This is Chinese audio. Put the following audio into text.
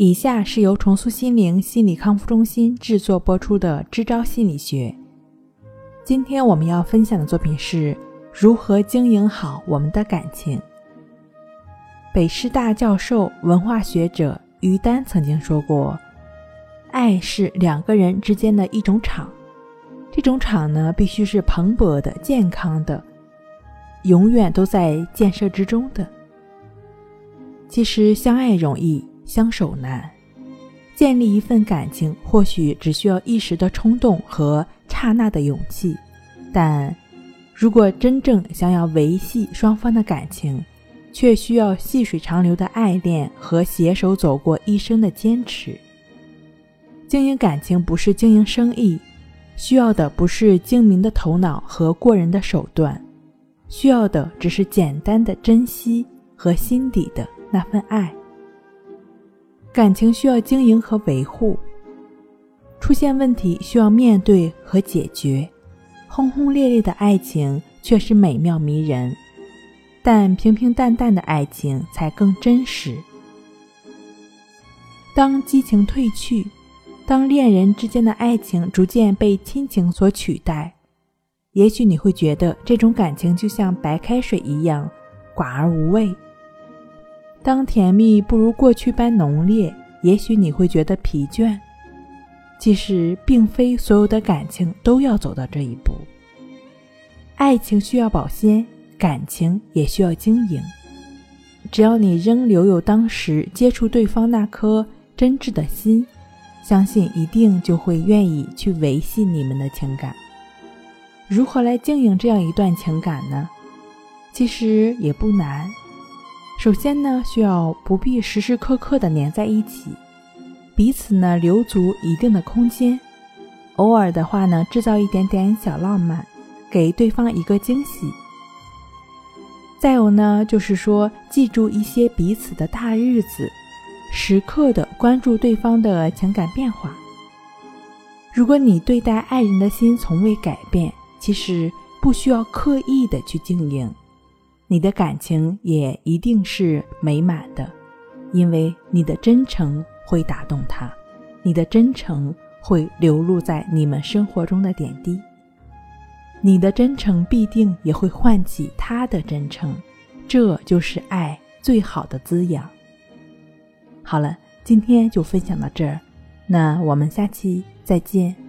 以下是由重塑心灵心理康复中心制作播出的《支招心理学》。今天我们要分享的作品是如何经营好我们的感情。北师大教授、文化学者于丹曾经说过：“爱是两个人之间的一种场，这种场呢，必须是蓬勃的、健康的，永远都在建设之中的。”其实，相爱容易。相守难，建立一份感情或许只需要一时的冲动和刹那的勇气，但如果真正想要维系双方的感情，却需要细水长流的爱恋和携手走过一生的坚持。经营感情不是经营生意，需要的不是精明的头脑和过人的手段，需要的只是简单的珍惜和心底的那份爱。感情需要经营和维护，出现问题需要面对和解决。轰轰烈烈的爱情确实美妙迷人，但平平淡淡的爱情才更真实。当激情褪去，当恋人之间的爱情逐渐被亲情所取代，也许你会觉得这种感情就像白开水一样寡而无味。当甜蜜不如过去般浓烈，也许你会觉得疲倦。其实，并非所有的感情都要走到这一步。爱情需要保鲜，感情也需要经营。只要你仍留有当时接触对方那颗真挚的心，相信一定就会愿意去维系你们的情感。如何来经营这样一段情感呢？其实也不难。首先呢，需要不必时时刻刻的黏在一起，彼此呢留足一定的空间，偶尔的话呢，制造一点点小浪漫，给对方一个惊喜。再有呢，就是说记住一些彼此的大日子，时刻的关注对方的情感变化。如果你对待爱人的心从未改变，其实不需要刻意的去经营。你的感情也一定是美满的，因为你的真诚会打动他，你的真诚会流露在你们生活中的点滴，你的真诚必定也会唤起他的真诚，这就是爱最好的滋养。好了，今天就分享到这儿，那我们下期再见。